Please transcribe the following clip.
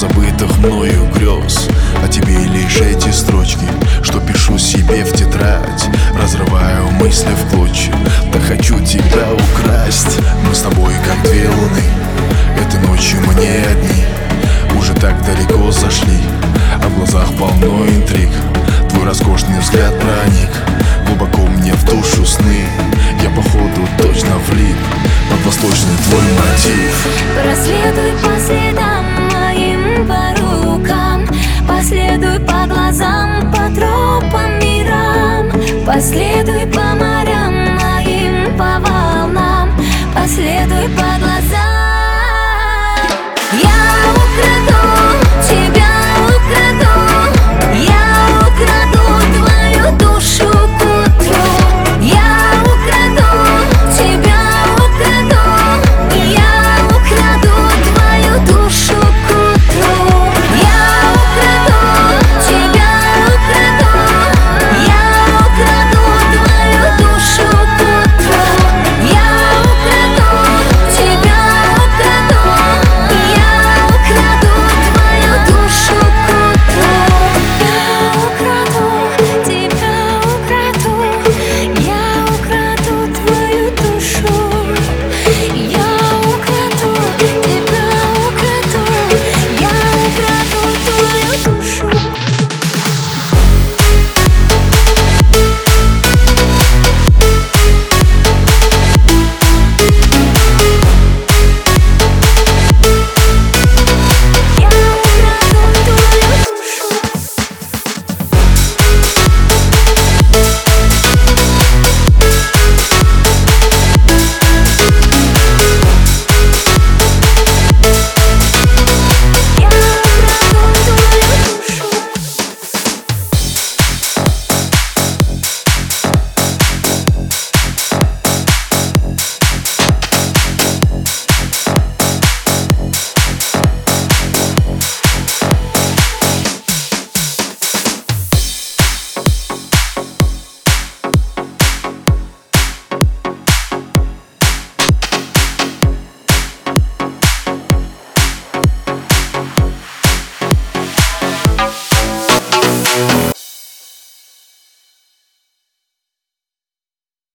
забытых мною грез. А тебе лишь эти строчки, что пишу себе в тетрадь. Разрываю мысли в клочья, да хочу тебя украсть. Мы с тобой как две луны, этой ночью мне одни. Уже так далеко зашли, а в глазах полно интриг. Твой роскошный взгляд проник Последуй по морям по волнам Последуй по глазам